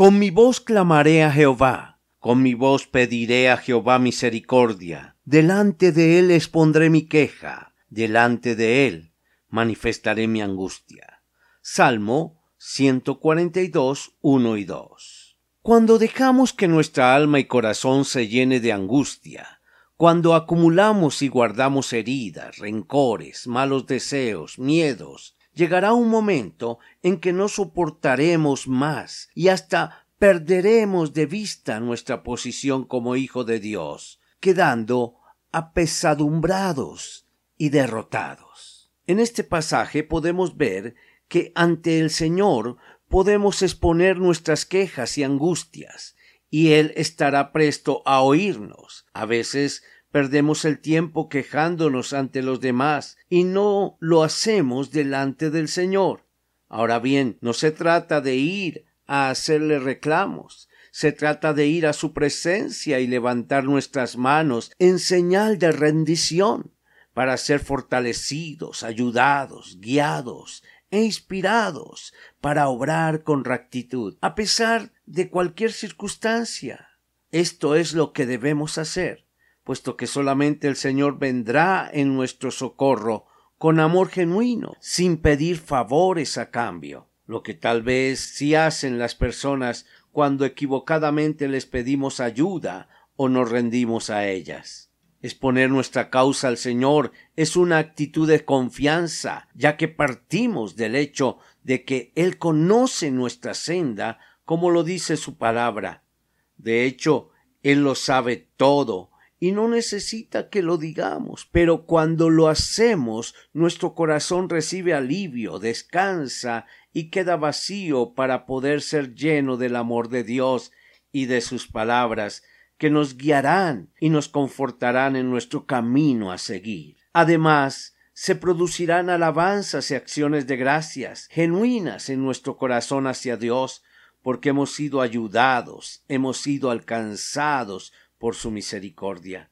Con mi voz clamaré a Jehová, con mi voz pediré a Jehová misericordia. Delante de él expondré mi queja, delante de él manifestaré mi angustia. Salmo 142, 1 y 2. Cuando dejamos que nuestra alma y corazón se llene de angustia, cuando acumulamos y guardamos heridas, rencores, malos deseos, miedos, llegará un momento en que no soportaremos más y hasta perderemos de vista nuestra posición como hijo de Dios, quedando apesadumbrados y derrotados. En este pasaje podemos ver que ante el Señor podemos exponer nuestras quejas y angustias, y Él estará presto a oírnos. A veces Perdemos el tiempo quejándonos ante los demás y no lo hacemos delante del Señor. Ahora bien, no se trata de ir a hacerle reclamos, se trata de ir a su presencia y levantar nuestras manos en señal de rendición para ser fortalecidos, ayudados, guiados e inspirados para obrar con rectitud, a pesar de cualquier circunstancia. Esto es lo que debemos hacer puesto que solamente el Señor vendrá en nuestro socorro con amor genuino, sin pedir favores a cambio, lo que tal vez sí hacen las personas cuando equivocadamente les pedimos ayuda o nos rendimos a ellas. Exponer nuestra causa al Señor es una actitud de confianza, ya que partimos del hecho de que Él conoce nuestra senda, como lo dice su palabra. De hecho, Él lo sabe todo, y no necesita que lo digamos, pero cuando lo hacemos nuestro corazón recibe alivio, descansa y queda vacío para poder ser lleno del amor de Dios y de sus palabras que nos guiarán y nos confortarán en nuestro camino a seguir. Además, se producirán alabanzas y acciones de gracias genuinas en nuestro corazón hacia Dios, porque hemos sido ayudados, hemos sido alcanzados por su misericordia.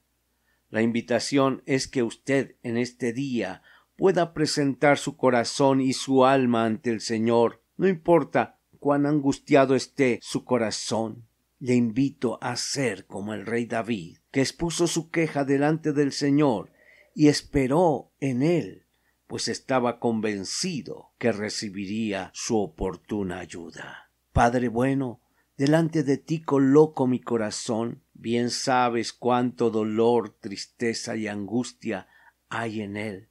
La invitación es que usted en este día pueda presentar su corazón y su alma ante el Señor, no importa cuán angustiado esté su corazón. Le invito a ser como el rey David, que expuso su queja delante del Señor y esperó en él, pues estaba convencido que recibiría su oportuna ayuda. Padre bueno, delante de ti coloco mi corazón, Bien sabes cuánto dolor, tristeza y angustia hay en él.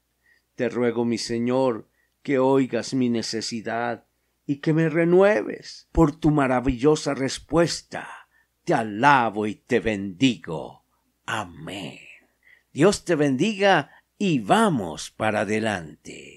Te ruego, mi Señor, que oigas mi necesidad y que me renueves por tu maravillosa respuesta. Te alabo y te bendigo. Amén. Dios te bendiga y vamos para adelante.